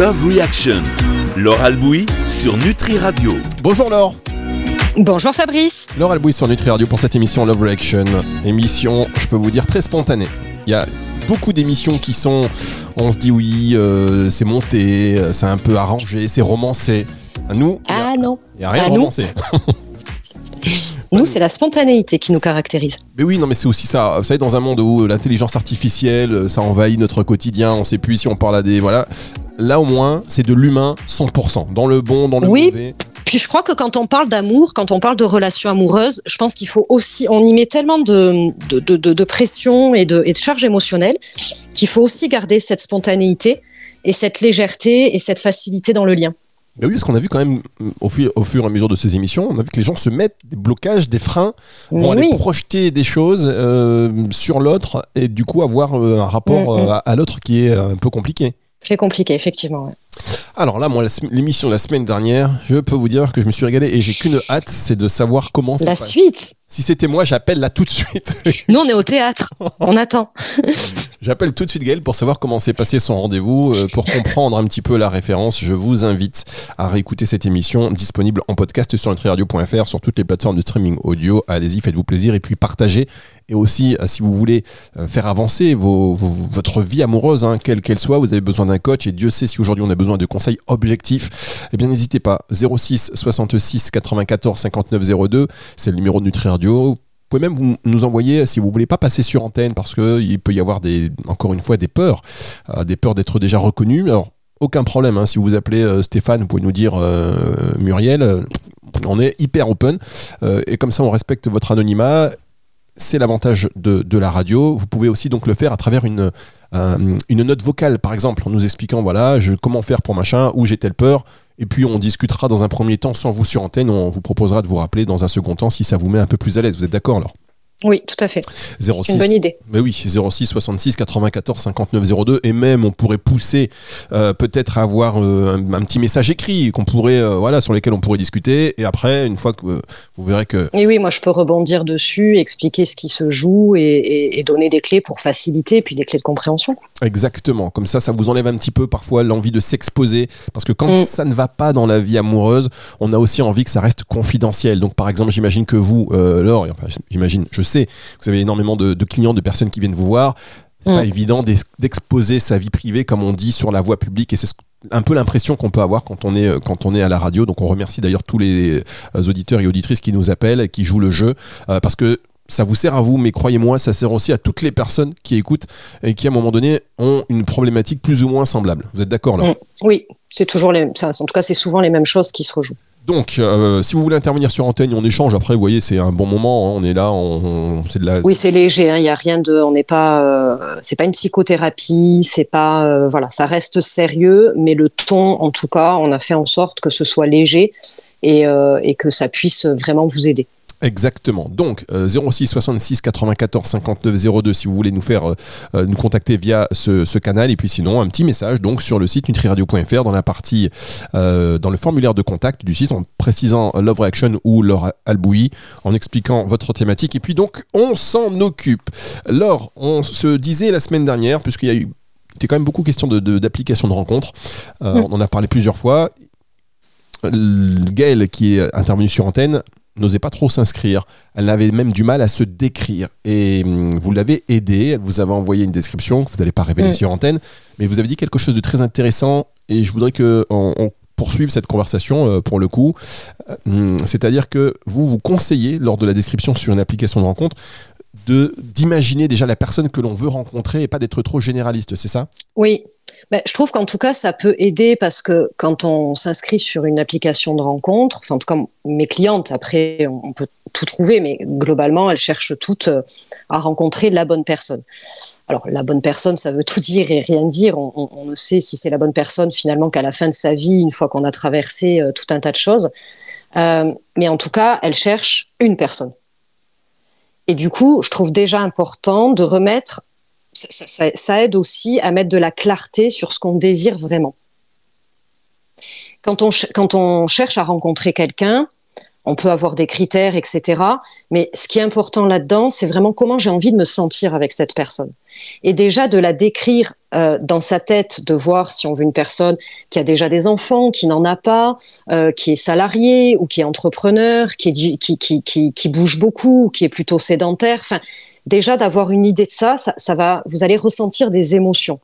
Love Reaction. Laure Albouy sur Nutri Radio. Bonjour Laure. Bonjour Fabrice. Laure Albouy sur Nutri Radio pour cette émission Love Reaction. Émission, je peux vous dire, très spontanée. Il y a beaucoup d'émissions qui sont, on se dit oui, euh, c'est monté, euh, c'est un peu arrangé, c'est romancé. Nous, Ah non. il n'y a rien Ah, romancé. Nous, c'est la spontanéité qui nous caractérise. Mais oui, non, mais c'est aussi ça. Vous savez, dans un monde où l'intelligence artificielle, ça envahit notre quotidien, on sait plus si on parle à des. Voilà. Là, au moins, c'est de l'humain 100%. Dans le bon, dans le Oui. mauvais. Puis je crois que quand on parle d'amour, quand on parle de relations amoureuses, je pense qu'il faut aussi, on y met tellement de, de, de, de- de pression et de, et de charge émotionnelle qu'il faut aussi garder cette spontanéité et cette légèreté et cette facilité dans le lien. Mais oui, parce qu'on a vu quand même, au fur, au fur et à mesure de ces émissions, on a vu que les gens se mettent des blocages, des freins, vont aller projeter des choses euh, sur l'autre et du coup avoir euh, un rapport Mm, mm. euh, à, à l'autre qui est un peu compliqué. C'est compliqué, effectivement. ouais. Alors là, moi, l'émission de la semaine dernière, je peux vous dire que je me suis régalé et j'ai qu'une hâte, c'est de savoir comment ça La passe. suite. Si c'était moi, j'appelle là tout de suite. Nous, on est au théâtre. On attend. J'appelle tout de suite Gaël pour savoir comment s'est passé son rendez-vous. Euh, pour comprendre un petit peu la référence, je vous invite à réécouter cette émission disponible en podcast sur nutriradio.fr, sur toutes les plateformes de streaming audio. Allez-y, faites-vous plaisir et puis partagez. Et aussi, euh, si vous voulez euh, faire avancer vos- votre vie amoureuse, hein, quelle qu'elle soit, vous avez besoin d'un coach. Et Dieu sait si aujourd'hui on a besoin de conseils objectifs. Eh bien, n'hésitez pas. 06 66 94 59 02, c'est le numéro de Nutri Radio. Vous pouvez même nous envoyer, si vous voulez pas passer sur antenne, parce qu'il peut y avoir des, encore une fois des peurs, euh, des peurs d'être déjà reconnu. Alors, aucun problème, hein, si vous appelez Stéphane, vous pouvez nous dire Muriel, on est hyper open, et comme ça on respecte votre anonymat. C'est l'avantage de, la radio. Vous pouvez aussi donc le faire à travers une, un- une note vocale, par exemple, en nous expliquant voilà, je, comment faire pour machin, où j'ai telle peur. Et puis on discutera dans un premier temps sans vous sur antenne. On vous proposera de vous rappeler dans un second temps si ça vous met un peu plus à l'aise. Vous êtes d'accord alors? Oui, tout à fait. 06 C'est une bonne idée. mais oui, 06 66 94 59 02 et même on pourrait pousser euh, peut-être à avoir euh, un, un petit message écrit qu'on pourrait euh, voilà sur lesquels on pourrait discuter et après une fois que vous verrez que Et oui, moi je peux rebondir dessus, expliquer ce qui se joue et, et- et donner des clés pour faciliter, puis des clés de compréhension. exactement comme ça ça vous enlève un petit peu parfois l'envie de s'exposer parce que quand Mm. ça ne va pas dans la vie amoureuse, on a aussi envie que ça reste confidentiel. Donc par exemple, j'imagine que vous Laure, enfin, j'imagine, je sais, vous avez énormément de, de clients, de personnes qui viennent vous voir. C'est Mm. pas évident d'ex- d'exposer sa vie privée comme on dit sur la voie publique et c'est ce- un peu l'impression qu'on peut avoir quand on est euh, quand on est à la radio. Donc on remercie d'ailleurs tous les euh, auditeurs et auditrices qui nous appellent, et qui jouent le jeu euh, parce que ça vous sert à vous, mais croyez-moi, ça sert aussi à toutes les personnes qui écoutent et qui, à un moment donné, ont une problématique plus ou moins semblable. Vous êtes d'accord là? Mm. Oui, c'est toujours les, en tout cas, c'est souvent les mêmes choses qui se rejouent. Donc, euh, si vous voulez intervenir sur antenne, on échange. Après, vous voyez, c'est un bon moment. hein, on est là, on, c'est de la. Oui, c'est léger. hein, Il y a rien de, on n'est pas, euh, c'est pas une psychothérapie, c'est pas, euh, voilà, ça reste sérieux, mais le ton, en tout cas, on a fait en sorte que ce soit léger et que ça puisse vraiment vous aider. Exactement. Donc, euh, 06 66 94 59 02 si vous voulez nous faire euh, euh, nous contacter via ce, ce canal. Et puis sinon, un petit message donc sur le site nutriradio.fr dans la partie, euh, dans le formulaire de contact du site en précisant Love Reaction ou Laure Albouy en expliquant votre thématique. Et puis donc, on s'en occupe. Laure, on se disait la semaine dernière, puisqu'il y a eu c'était quand même beaucoup question de- de- d'application de, rencontres. Euh, Mm. On en a parlé plusieurs fois. Gaëlle, qui est intervenue sur antenne, n'osait pas trop s'inscrire. Elle avait même du mal à se décrire. Et hum, vous l'avez aidée. Elle vous avait envoyé une description que vous n'allez pas révéler sur antenne. Mais vous avez dit quelque chose de très intéressant. Et je voudrais qu'on on poursuive cette conversation euh, pour le coup. Euh, hum, C'est-à-dire que vous vous conseillez, lors de la description sur une application de rencontre, de d'imaginer déjà la personne que l'on veut rencontrer et pas d'être trop généraliste, c'est ça? Oui. Ben, je trouve qu'en tout cas, ça peut aider parce que quand on s'inscrit sur une application de rencontre, enfin, en tout cas, mes clientes, après, on peut tout trouver, mais globalement, elles cherchent toutes euh, à rencontrer la bonne personne. Alors, la bonne personne, ça veut tout dire et rien dire. On ne sait si c'est la bonne personne finalement qu'à la fin de sa vie, une fois qu'on a traversé euh, tout un tas de choses. Euh, mais en tout cas, elles cherchent une personne. Et du coup, je trouve déjà important de remettre ça, aide aussi à mettre de la clarté sur ce qu'on désire vraiment. Quand on, quand on cherche à rencontrer quelqu'un, on peut avoir des critères, etc. Mais ce qui est important là-dedans, c'est vraiment comment j'ai envie de me sentir avec cette personne. Et déjà de la décrire euh, dans sa tête, de voir si on veut une personne qui a déjà des enfants, qui n'en a pas, euh, qui est salarié ou qui est entrepreneur, qui, bouge beaucoup, qui est plutôt sédentaire. Déjà d'avoir une idée de ça, ça, va, vous allez ressentir des émotions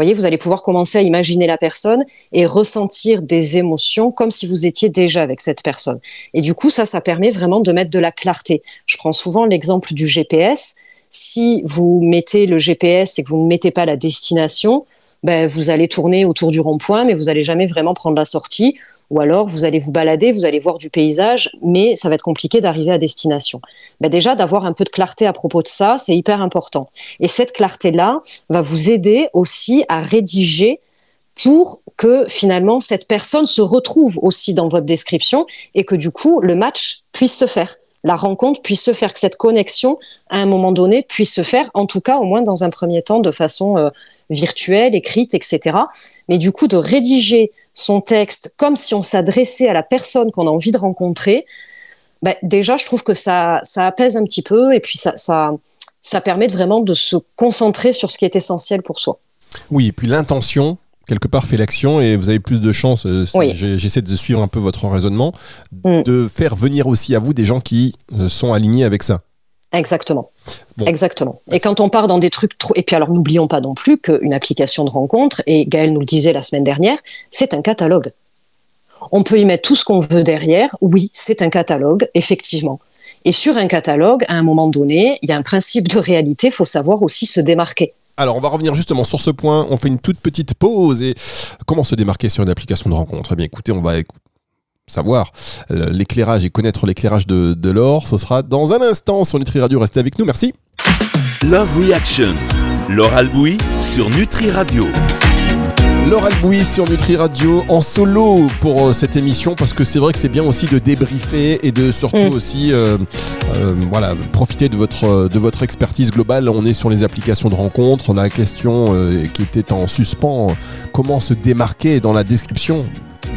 voyez, vous allez pouvoir commencer à imaginer la personne et ressentir des émotions comme si vous étiez déjà avec cette personne. Et du coup, ça, ça permet vraiment de mettre de la clarté. Je prends souvent l'exemple du GPS. Si vous mettez le GPS et que vous ne mettez pas la destination, ben, vous allez tourner autour du rond-point, mais vous n'allez jamais vraiment prendre la sortie ou alors vous allez vous balader, vous allez voir du paysage, mais ça va être compliqué d'arriver à destination. Ben déjà, d'avoir un peu de clarté à propos de ça, c'est hyper important. Et cette clarté-là va vous aider aussi à rédiger pour que finalement cette personne se retrouve aussi dans votre description et que du coup le match puisse se faire la rencontre puisse se faire, que cette connexion, à un moment donné, puisse se faire, en tout cas, au moins dans un premier temps, de façon euh, virtuelle, écrite, etc. Mais du coup, de rédiger son texte comme si on s'adressait à la personne qu'on a envie de rencontrer, ben, déjà, je trouve que ça, ça apaise un petit peu et puis ça, ça, ça permet vraiment de se concentrer sur ce qui est essentiel pour soi. Oui, et puis l'intention, quelque part fait l'action et vous avez plus de chances, euh, j'essaie de suivre un peu votre raisonnement, mm. de faire venir aussi à vous des gens qui euh, sont alignés avec ça. Exactement. Exactement. Et quand on part dans des trucs trop. Et puis alors, n'oublions pas non plus qu'une application de rencontre, et Gaël nous le disait la semaine dernière, c'est un catalogue. On peut y mettre tout ce qu'on veut derrière. Oui, c'est un catalogue, effectivement. Et sur un catalogue, à un moment donné, il y a un principe de réalité, il faut savoir aussi se démarquer. Alors, on va revenir justement sur ce point. On fait une toute petite pause. Et comment se démarquer sur une application de rencontre? Eh bien, écoutez, on va savoir euh, l'éclairage et connaître l'éclairage de, de l'or. Ce sera dans un instant sur Nutri Radio. Restez avec nous. Merci. Love Reaction. Laure Albouy sur Nutri Radio. Laure Albouy sur Nutri Radio en solo pour euh, cette émission parce que c'est vrai que c'est bien aussi de débriefer et de surtout mm. aussi euh, voilà, profiter de votre, de votre expertise globale. On est sur les applications de rencontres. La question qui était en suspens, comment se démarquer dans la description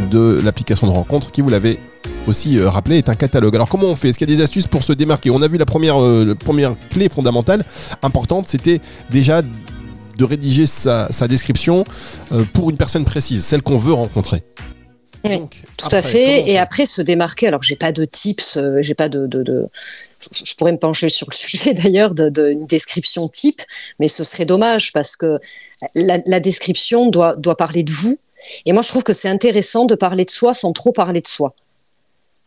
de l'application de rencontre qui, vous l'avez aussi euh, rappelé, est un catalogue. Alors comment on fait? Est-ce qu'il y a des astuces pour se démarquer? On a vu la première, euh, première clé fondamentale, importante, c'était déjà de rédiger sa, description euh, pour une personne précise, celle qu'on veut rencontrer. tout à fait. Et après, se démarquer. Alors, j'ai pas de tips, j'ai pas de, de, Je pourrais me pencher sur le sujet d'ailleurs d'une description type, mais ce serait dommage parce que la, la description doit, doit parler de vous et moi, je trouve que c'est intéressant de parler de soi sans trop parler de soi.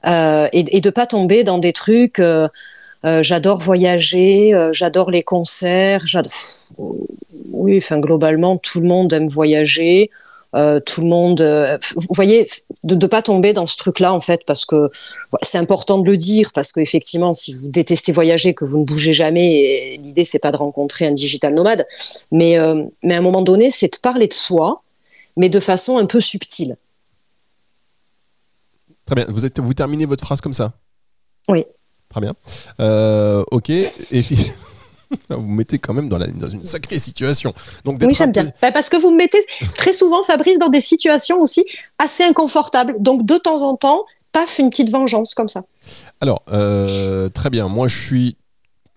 Euh, et, et, de pas tomber dans des trucs. Euh, euh, j'adore voyager, j'adore les concerts. Oui, enfin globalement, tout le monde aime voyager. tout le monde, vous voyez, de ne pas tomber dans ce truc-là en fait, parce que c'est important de le dire, parce qu'effectivement, si vous détestez voyager, que vous ne bougez jamais, l'idée c'est pas de rencontrer un digital nomade, mais mais à un moment donné, c'est de parler de soi, mais de façon un peu subtile. Très bien. Vous, êtes, vous terminez votre phrase comme ça? Oui. Très bien. Euh, ok. Et vous me mettez quand même dans, la, dans une sacrée situation. Donc oui, j'aime bien. Bah, parce que vous me mettez très souvent, Fabrice, dans des situations aussi assez inconfortables. Donc de temps en temps, paf, une petite vengeance comme ça. Alors, euh, très bien. Moi, je suis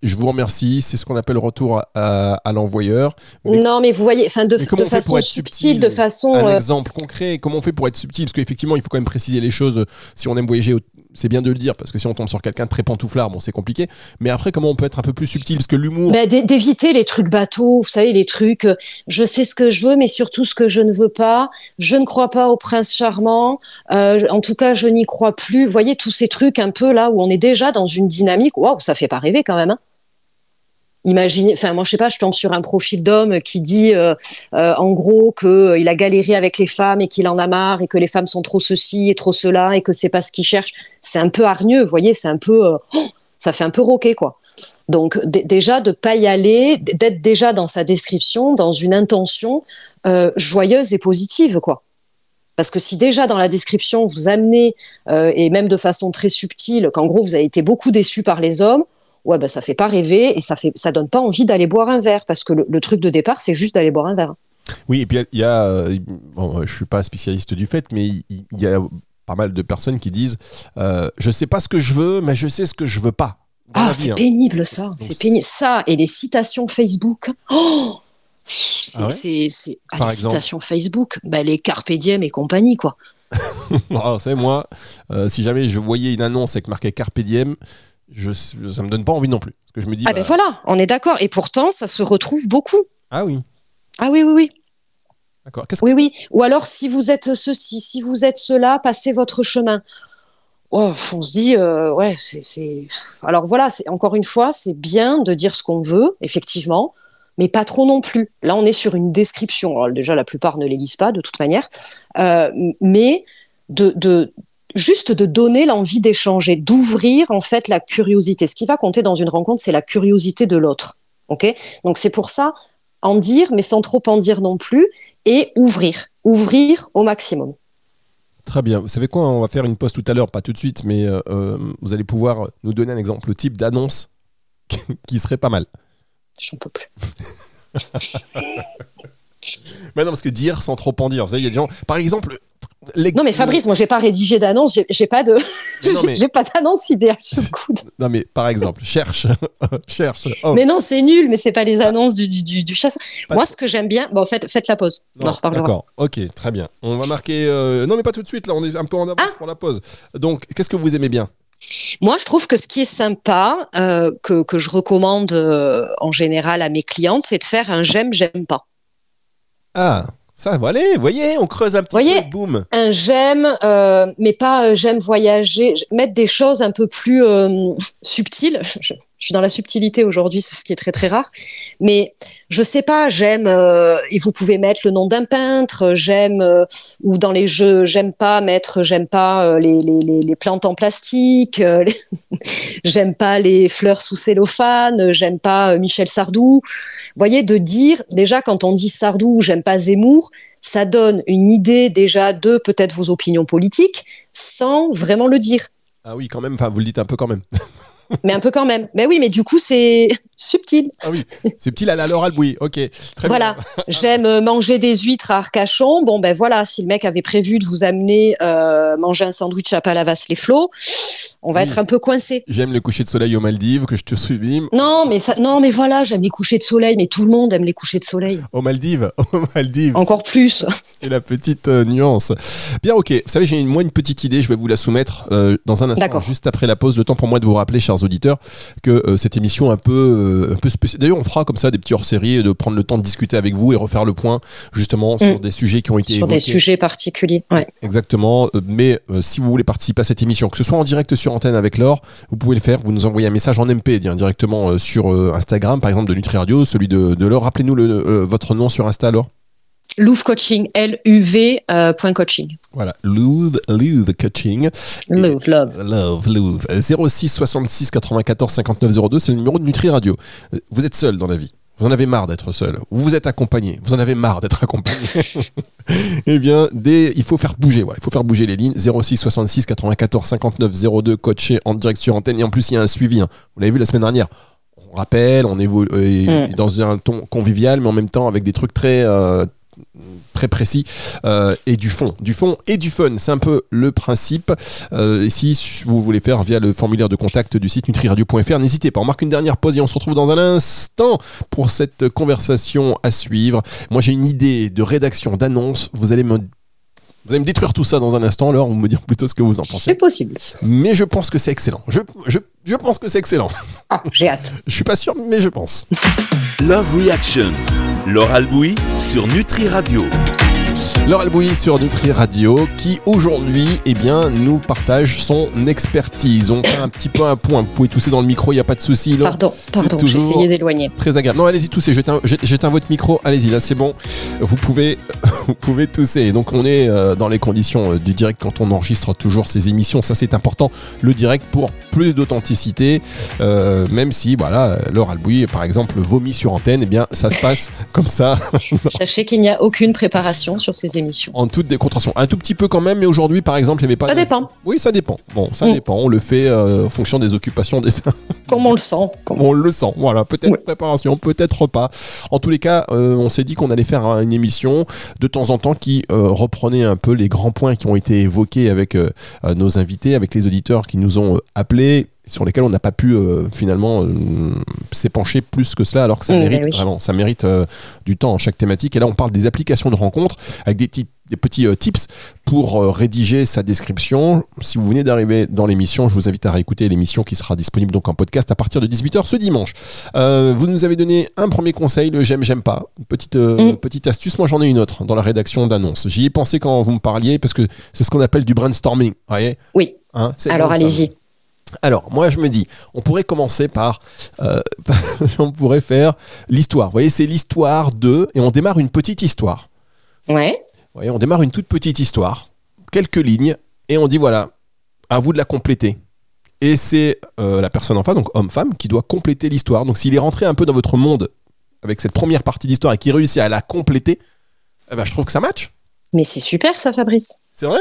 je vous remercie. C'est ce qu'on appelle retour à, l'envoyeur. Non, mais vous voyez, enfin, de, de façon subtile, de façon. Un euh, exemple concret. Comment on fait pour être subtil? Parce qu'effectivement, il faut quand même préciser les choses. Si on aime voyager, c'est bien de le dire. Parce que si on tombe sur quelqu'un de très pantouflard, bon, c'est compliqué. Mais après, comment on peut être un peu plus subtil? Parce que l'humour. Bah, d'éviter les trucs bateaux. Vous savez, les trucs. Euh, je sais ce que je veux, mais surtout ce que je ne veux pas. Je ne crois pas au prince charmant. Euh, en tout cas, je n'y crois plus. Vous voyez, tous ces trucs un peu là où on est déjà dans une dynamique. Waouh, ça fait pas rêver quand même. Hein imaginez, enfin moi je sais pas, je tombe sur un profil d'homme qui dit euh, euh, en gros que euh, a galéré avec les femmes et qu'il en a marre et que les femmes sont trop ceci et trop cela et que c'est pas ce qu'il cherche. C'est un peu hargneux, vous voyez, c'est un peu, oh, ça fait un peu roqué quoi. Donc déjà de pas y aller, d'être déjà dans sa description, dans une intention joyeuse et positive quoi. Parce que si déjà dans la description vous amenez et même de façon très subtile qu'en gros vous avez été beaucoup déçu par les hommes, ouais, ben, ça fait pas rêver et ça fait, ça donne pas envie d'aller boire un verre parce que le, truc de départ, c'est juste d'aller boire un verre. Oui, et puis il y a, je suis pas spécialiste du fait, mais il y, a pas mal de personnes qui disent euh, Je sais pas ce que je veux, mais je sais ce que je veux pas. Ah, c'est hein. pénible ça, c'est pénible. Ça et les citations Facebook. Oh c'est, Ah ouais? c'est, c'est- ah, les citations Facebook, bah, les Carpe Diem et compagnie, quoi. Vous savez, moi, euh, si jamais je voyais une annonce avec marqué Carpe Diem, je, ça me donne pas envie non plus. Parce que je me dis Ah bah, ben voilà, on est d'accord. Et pourtant, ça se retrouve beaucoup. Ah oui, Ah oui, oui, oui. d'accord. Oui, oui. Ou alors, si vous êtes ceci, si vous êtes cela, passez votre chemin. Oh, on se dit, euh, ouais, c'est, c'est. Alors voilà, c'est encore une fois, c'est bien de dire ce qu'on veut, effectivement, mais pas trop non plus. Là, on est sur une description. Alors, déjà, la plupart ne les lisent pas de toute manière, Euh, mais de, de juste de donner l'envie d'échanger, d'ouvrir en fait la curiosité. Ce qui va compter dans une rencontre, c'est la curiosité de l'autre. Ok? Donc c'est pour ça en dire, mais sans trop en dire non plus, et ouvrir, ouvrir au maximum. Très bien. Vous savez quoi? On va faire une pause tout à l'heure, pas tout de suite, mais euh, euh, vous allez pouvoir nous donner un exemple, le type d'annonce qui serait pas mal. J'en peux plus. Mais non, parce que dire sans trop en dire. Vous savez, il y a des gens, par exemple. Les- Non mais Fabrice, moi j'ai pas rédigé d'annonce, j'ai- pas de, Mais non, j'ai pas d'annonce idéale sous le coude. Non, mais par exemple, cherche, cherche. Oh, Mais non, c'est nul, mais c'est pas les annonces du, du, du, chasseur. pas Moi, de- ce que j'aime bien, bon, faites, faites la pause. On en reparlera. D'accord, ok, très bien. On va marquer. euh, Non, mais pas tout de suite, là, on est un peu en avance Ah. pour la pause. Donc, qu'est-ce que vous aimez bien? Moi, je trouve que ce qui est sympa, euh, que, que je recommande euh, en général à mes clientes, c'est de faire un j'aime, j'aime pas. Ah, ça, voilà, vous voyez, on creuse un petit Voyez peu, boum. Un j'aime, euh, mais pas euh, j'aime voyager, mettre des choses un peu plus euh, subtiles. Je, je- je suis dans la subtilité aujourd'hui, c'est ce qui est très très rare. Mais je sais pas, j'aime, euh, et vous pouvez mettre le nom d'un peintre, j'aime, euh, ou dans les jeux, j'aime pas mettre, j'aime pas euh, les, les, les, plantes en plastique, j'aime pas les fleurs sous cellophane, j'aime pas Michel Sardou. Vous voyez, de dire, déjà quand on dit Sardou ou j'aime pas Zemmour, ça donne une idée déjà de peut-être vos opinions politiques sans vraiment le dire. Ah oui, quand même, enfin, vous le dites un peu quand même. Mais un peu quand même. Mais oui, mais du coup, c'est subtil. Ah oui, petit à la Laura ok. Très Voilà. J'aime euh, manger des huîtres à Arcachon. Bon, ben voilà, si le mec avait prévu de vous amener euh, manger un sandwich à Palavas-les-Flots, on va Oui. être un peu coincé. J'aime le coucher de soleil aux Maldives, que je te sublime. Non, mais ça, non, mais voilà, j'aime les couchers de soleil, mais tout le monde aime les couchers de soleil. Aux Maldives, aux Maldives. Encore plus. C'est la petite euh, nuance. Bien, ok. Vous savez, j'ai une, moi une petite idée, je vais vous la soumettre euh, dans un instant, D'accord. juste après la pause. Le temps pour moi de vous rappeler, chers auditeurs, que euh, cette émission un peu, euh, un peu spéciale. D'ailleurs, on fera comme ça des petits hors-série, de prendre le temps de discuter avec vous et refaire le point justement sur Mm. des sujets qui ont été Sur évoqués. des sujets particuliers. Ouais. Exactement. Euh, Mais si vous voulez participer à cette émission, que ce soit en direct sur antenne avec Laure, vous pouvez le faire. Vous nous envoyez un message en MP dire, directement sur Instagram, par exemple de Nutri Radio, celui de, de Laure. Rappelez-nous le, votre nom sur Insta, Laure. Louvre Coaching, L-U-V euh, point coaching. Voilà, Louvre, Louvre Coaching. Louvre, love. Love, Louvre. Euh, 06 66 94 59 02, c'est le numéro de Nutri Radio. Euh, Vous êtes seul dans la vie. Vous en avez marre d'être seul. Vous êtes accompagné. Vous en avez marre d'être accompagné. eh bien, des, il faut faire bouger. Voilà, il faut faire bouger les lignes. 06 66 94 59 02, coaché en direct sur antenne. Et en plus, il y a un suivi. hein. Vous l'avez vu la semaine dernière. On rappelle, on évolue euh, Mm. dans un ton convivial, mais en même temps avec des trucs très euh, très précis euh, et du fond, du fond et du fun. C'est un peu le principe. Euh, si vous voulez faire via le formulaire de contact du site nutriradio.fr, n'hésitez pas. On marque une dernière pause et on se retrouve dans un instant pour cette conversation à suivre. Moi, j'ai une idée de rédaction, d'annonce. Vous allez me vous allez me détruire tout ça dans un instant, alors vous me dire plutôt ce que vous en C'est pensez. possible. Mais je pense que c'est excellent. Je, je, je pense que c'est excellent. Ah, j'ai hâte. Je suis pas sûr, mais je pense. Love Reaction. Laure Albouy sur Nutri Radio. Laure Albouy sur Nutri Radio qui aujourd'hui eh bien, nous partage son expertise. On fait un petit peu un point. Vous pouvez tousser dans le micro, il n'y a pas de souci. Laure. Pardon, pardon, j'ai essayé d'éloigner. Très agréable. Non, allez-y, toussez. J'éteins votre micro. Allez-y, là, c'est bon. Vous pouvez, vous pouvez tousser. Donc, on est euh, dans les conditions euh, du direct quand on enregistre toujours ces émissions. Ça, c'est important. Le direct pour plus d'authenticité. Euh, même si, voilà, Laure Albouy, par exemple, vomit sur antenne, eh bien, ça se passe comme ça. Sachez qu'il n'y a aucune préparation sur ces émissions. En toute décontraction. Un tout petit peu quand même, mais aujourd'hui, par exemple, il n'y avait pas. Ça de- dépend. Oui, ça dépend. Bon, ça Mm. dépend. On le fait euh, en fonction des occupations des Comme on le sent. comme- On le sent, voilà, peut-être préparation, peut-être pas. En tous les cas, euh, on s'est dit qu'on allait faire une émission de temps en temps qui euh, reprenait un peu les grands points qui ont été évoqués avec nos invités, avec les auditeurs qui nous ont appelés sur lesquels on n'a pas pu euh, finalement euh, s'épancher plus que cela alors que ça Mm, mérite bah oui. vraiment ça mérite euh, du temps chaque thématique et là on parle des applications de rencontres avec des, des petits tips pour rédiger sa description si vous venez d'arriver dans l'émission je vous invite à réécouter l'émission qui sera disponible donc en podcast à partir de 18h ce dimanche vous nous avez donné un premier conseil, le j'aime, j'aime pas. Une petite, Mm. petite astuce. Moi, j'en ai une autre dans la rédaction d'annonces. J'y ai pensé quand vous me parliez parce que c'est ce qu'on appelle du brainstorming. voyez? Oui. Hein, Alors allez-y. Alors, moi, je me dis, on pourrait commencer par. euh, on pourrait faire l'histoire. Vous voyez, c'est l'histoire de. Et on démarre une petite histoire. Ouais. Vous voyez, on démarre une toute petite histoire, quelques lignes, et on dit voilà, à vous de la compléter. Et c'est euh, la personne en face, donc homme-femme, qui doit compléter l'histoire. Donc s'il est rentré un peu dans votre monde avec cette première partie d'histoire et qui réussit à la compléter, eh ben, je trouve que ça match. Mais c'est super ça, Fabrice. C'est vrai?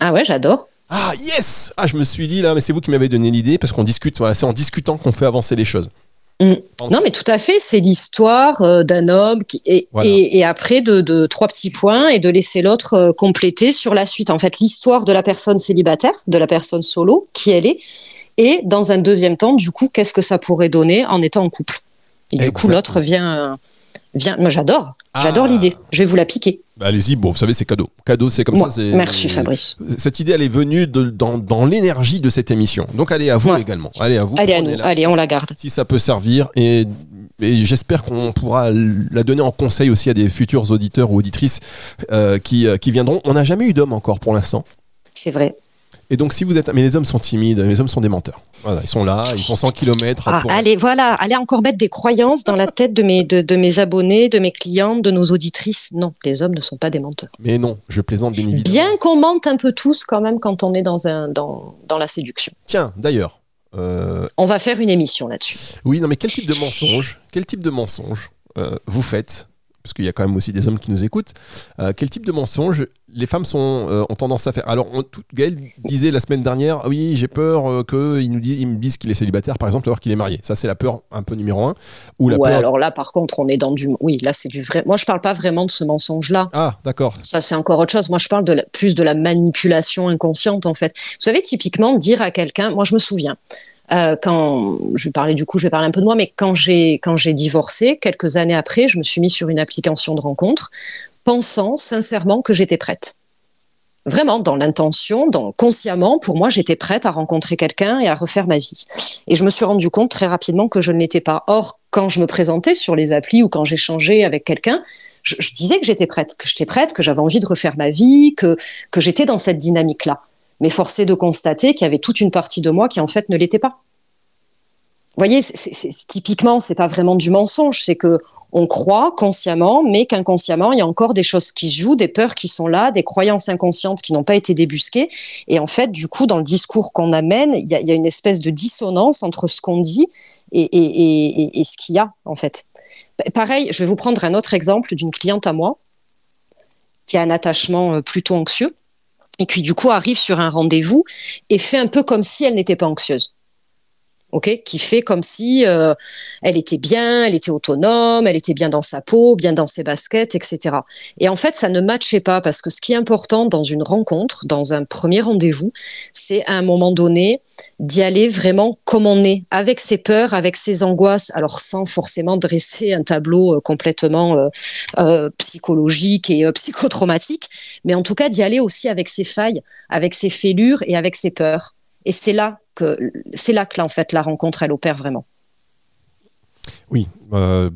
Ah ouais, j'adore. Ah yes Ah, je me suis dit là, mais c'est vous qui m'avez donné l'idée parce qu'on discute. Voilà, c'est en discutant qu'on fait avancer les choses. Mm. Non, mais tout à fait, c'est l'histoire euh, d'un homme qui, et, Voilà. et, et après de, de trois petits points et de laisser l'autre euh, compléter sur la suite. En fait, l'histoire de la personne célibataire, de la personne solo, qui elle est, et dans un deuxième temps, du coup, qu'est-ce que ça pourrait donner en étant en couple? Et du coup, l'autre vient, vient. Moi, j'adore, j'adore Ah. l'idée. Je vais vous la piquer. Bah, Allez-y, bon, vous savez, c'est cadeau. Cadeau, c'est comme ça. merci Fabrice. Cette idée, elle est venue de- dans, dans l'énergie de cette émission. Donc, allez à vous Ouais. également. Allez à vous. Allez à nous, allez, on la garde. Si ça peut servir. Et, et j'espère qu'on pourra la donner en conseil aussi à des futurs auditeurs ou auditrices euh, qui, euh, qui viendront. On n'a jamais eu d'hommes encore pour l'instant. C'est vrai. Et donc, si vous êtes. Mais les hommes sont timides, les hommes sont des menteurs. Voilà, ils sont là, ils font 100 km. Ah, allez, voilà, allez encore mettre des croyances dans la tête de mes, de, de mes abonnés, de mes clientes, de nos auditrices. Non, les hommes ne sont pas des menteurs. Mais non, je plaisante bien évidemment. Bien qu'on mente un peu tous quand même quand on est dans, un, dans, dans la séduction. Tiens, d'ailleurs. euh, On va faire une émission là-dessus. oui, non, mais quel type de mensonge Quel type de mensonge euh, vous faites parce qu'il y a quand même aussi des hommes qui nous écoutent. Euh, quel type de mensonge les femmes sont, euh, ont tendance à faire? Alors, on, tout, Gaël disait la semaine dernière, ah oui, j'ai peur euh, qu'ils nous disent, ils me disent qu'il est célibataire, par exemple, alors qu'il est marié. Ça, c'est la peur un peu numéro un. Ou la ouais, peur... alors là, par contre, on est dans du. Oui, là, c'est du vrai. Moi, je parle pas vraiment de ce mensonge-là. Ah, d'accord. Ça, c'est encore autre chose. Moi, je parle de la- plus de la manipulation inconsciente, en fait. Vous savez, typiquement, dire à quelqu'un, moi, je me souviens, euh, quand je parler du coup, je vais parler un peu de moi, mais quand j'ai quand j'ai divorcé, quelques années après, je me suis mis sur une application de rencontre, pensant sincèrement que j'étais prête. Vraiment, dans l'intention, dans consciemment, pour moi, j'étais prête à rencontrer quelqu'un et à refaire ma vie. Et je me suis rendu compte très rapidement que je ne l'étais pas. Or, quand je me présentais sur les applis ou quand j'échangeais avec quelqu'un, je, je disais que j'étais prête, que j'étais prête, que j'avais envie de refaire ma vie, que, que j'étais dans cette dynamique-là. Mais forcé de constater qu'il y avait toute une partie de moi qui en fait ne l'était pas. Vous voyez, c'est- c'est- typiquement, c'est pas vraiment du mensonge, c'est que on croit consciemment, mais qu'inconsciemment, il y a encore des choses qui se jouent, des peurs qui sont là, des croyances inconscientes qui n'ont pas été débusquées. Et en fait, du coup, dans le discours qu'on amène, il y, a- une espèce de dissonance entre ce qu'on dit et, et- ce qu'il y a, en fait. Pa- Pareil, je vais vous prendre un autre exemple d'une cliente à moi qui a un attachement euh, plutôt anxieux et qui, du coup, arrive sur un rendez-vous et fait un peu comme si elle n'était pas anxieuse. Ok, qui fait comme si euh, elle était bien, elle était autonome, elle était bien dans sa peau, bien dans ses baskets, etc. Et en fait, ça ne matchait pas parce que ce qui est important dans une rencontre, dans un premier rendez-vous, c'est à un moment donné d'y aller vraiment comme on est, avec ses peurs, avec ses angoisses, alors sans forcément dresser un tableau euh, complètement euh, psychologique et psychotraumatique, mais en tout cas d'y aller aussi avec ses failles, avec ses fêlures et avec ses peurs. Et c'est là c'est là que là en fait la rencontre elle opère vraiment. Oui, euh,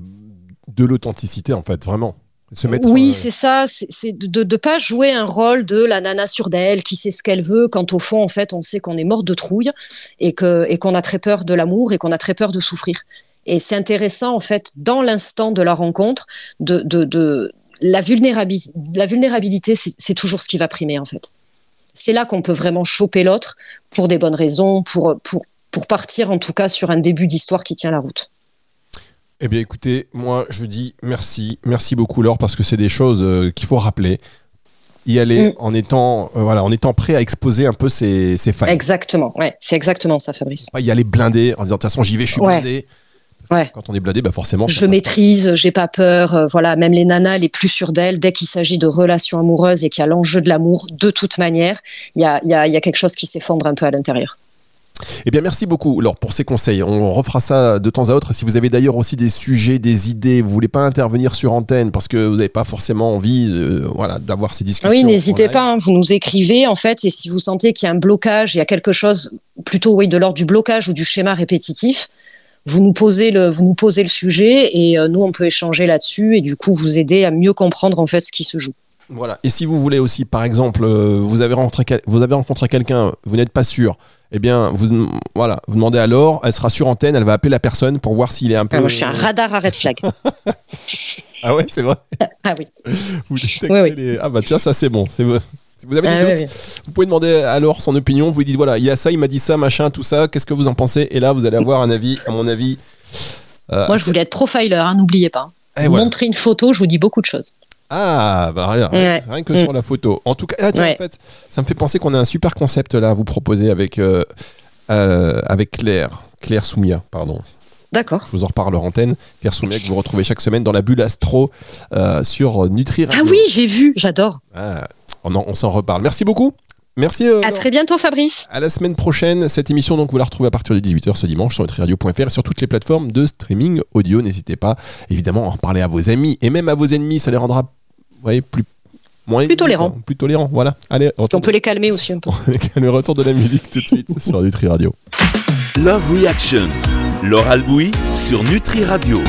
de l'authenticité en fait, vraiment. Se mettre, oui, euh, c'est ça, c'est de ne pas jouer un rôle de la nana sur d'elle qui sait ce qu'elle veut, quand au fond, en fait, on sait qu'on est mort de trouille et qu'on et qu'on a très peur de l'amour et qu'on a très peur de souffrir. Et c'est intéressant, en fait, dans l'instant de la rencontre, de, de, de la, vulnérabilité, la vulnérabilité, c'est c'est toujours ce qui va primer, en fait. C'est là qu'on peut vraiment choper l'autre pour des bonnes raisons, pour, pour, pour partir, en tout cas, sur un début d'histoire qui tient la route. Eh bien écoutez, moi je dis merci, merci beaucoup Laure, parce que c'est des choses euh, qu'il faut rappeler. y aller mm. en étant euh, voilà en étant prêt à exposer un peu ses, ses failles. Exactement, ouais, c'est exactement ça, Fabrice. Pas y aller blindé en disant de toute façon j'y vais, je suis blindé. Ouais. Quand on est blindé, bah forcément. Je maîtrise, j'ai pas peur. Euh, voilà, même les nanas les plus sûres d'elles, dès qu'il s'agit de relations amoureuses et qu'il y a l'enjeu de l'amour, de toute manière, il y a, y, a, y a quelque chose qui s'effondre un peu à l'intérieur. Eh bien, merci beaucoup Alors, pour ces conseils. On refera ça de temps à autre. Si vous avez d'ailleurs aussi des sujets, des idées, vous voulez pas intervenir sur antenne parce que vous n'avez pas forcément envie euh, voilà, d'avoir ces discussions. Oui, n'hésitez pas. Hein. vous nous écrivez, en fait, et si vous sentez qu'il y a un blocage, il y a quelque chose plutôt oui, de l'ordre du blocage ou du schéma répétitif, vous nous posez le, vous nous posez le sujet et euh, nous, on peut échanger là-dessus et du coup, vous aider à mieux comprendre en fait ce qui se joue. Voilà. Et si vous voulez aussi, par exemple, euh, vous avez rencontré, vous avez rencontré quelqu'un, vous n'êtes pas sûr, eh bien, vous, voilà, vous demandez à Laure, elle sera sur antenne, elle va appeler la personne pour voir s'il est un peu. Ah, moi, je suis un radar à red flag. ah ouais, c'est vrai. ah oui. Vous oui, Ah bah tiens, ça c'est bon. Vous avez des ah doutes, vous pouvez demander Laure son opinion. Vous lui dites voilà, il y a ça, il m'a dit ça, machin, tout ça. Qu'est-ce que vous en pensez? Et là, vous allez avoir un avis, à mon avis. Euh, moi, je voulais être profiler, hein, n'oubliez pas. Montrer une photo, je vous dis beaucoup de choses. Ah, bah rien, rien que sur mm. la photo. En tout cas, ah, en fait, ça me fait penser qu'on a un super concept là à vous proposer avec, euh, euh, avec Claire, Claire Soumia, pardon. D'accord. Je vous en reparle en antenne. Claire Soumia que vous retrouvez chaque semaine dans la bulle astro euh, sur Nutri Ah oui, j'ai vu, j'adore. Ah, on, on s'en reparle. Merci beaucoup. Merci. à très bientôt, Fabrice. À la semaine prochaine. Cette émission, donc, vous la retrouvez à partir de 18h ce dimanche sur nutriradio.fr et sur toutes les plateformes de streaming audio. N'hésitez pas, évidemment, à en parler à vos amis et même à vos ennemis. Ça les rendra plus moins plus tolérant. Plus tolérant, voilà. Allez, on peut les calmer aussi un peu. le retour de la musique tout de suite sur Nutri Radio. Love Reaction, Laure Albouy sur Nutri Radio.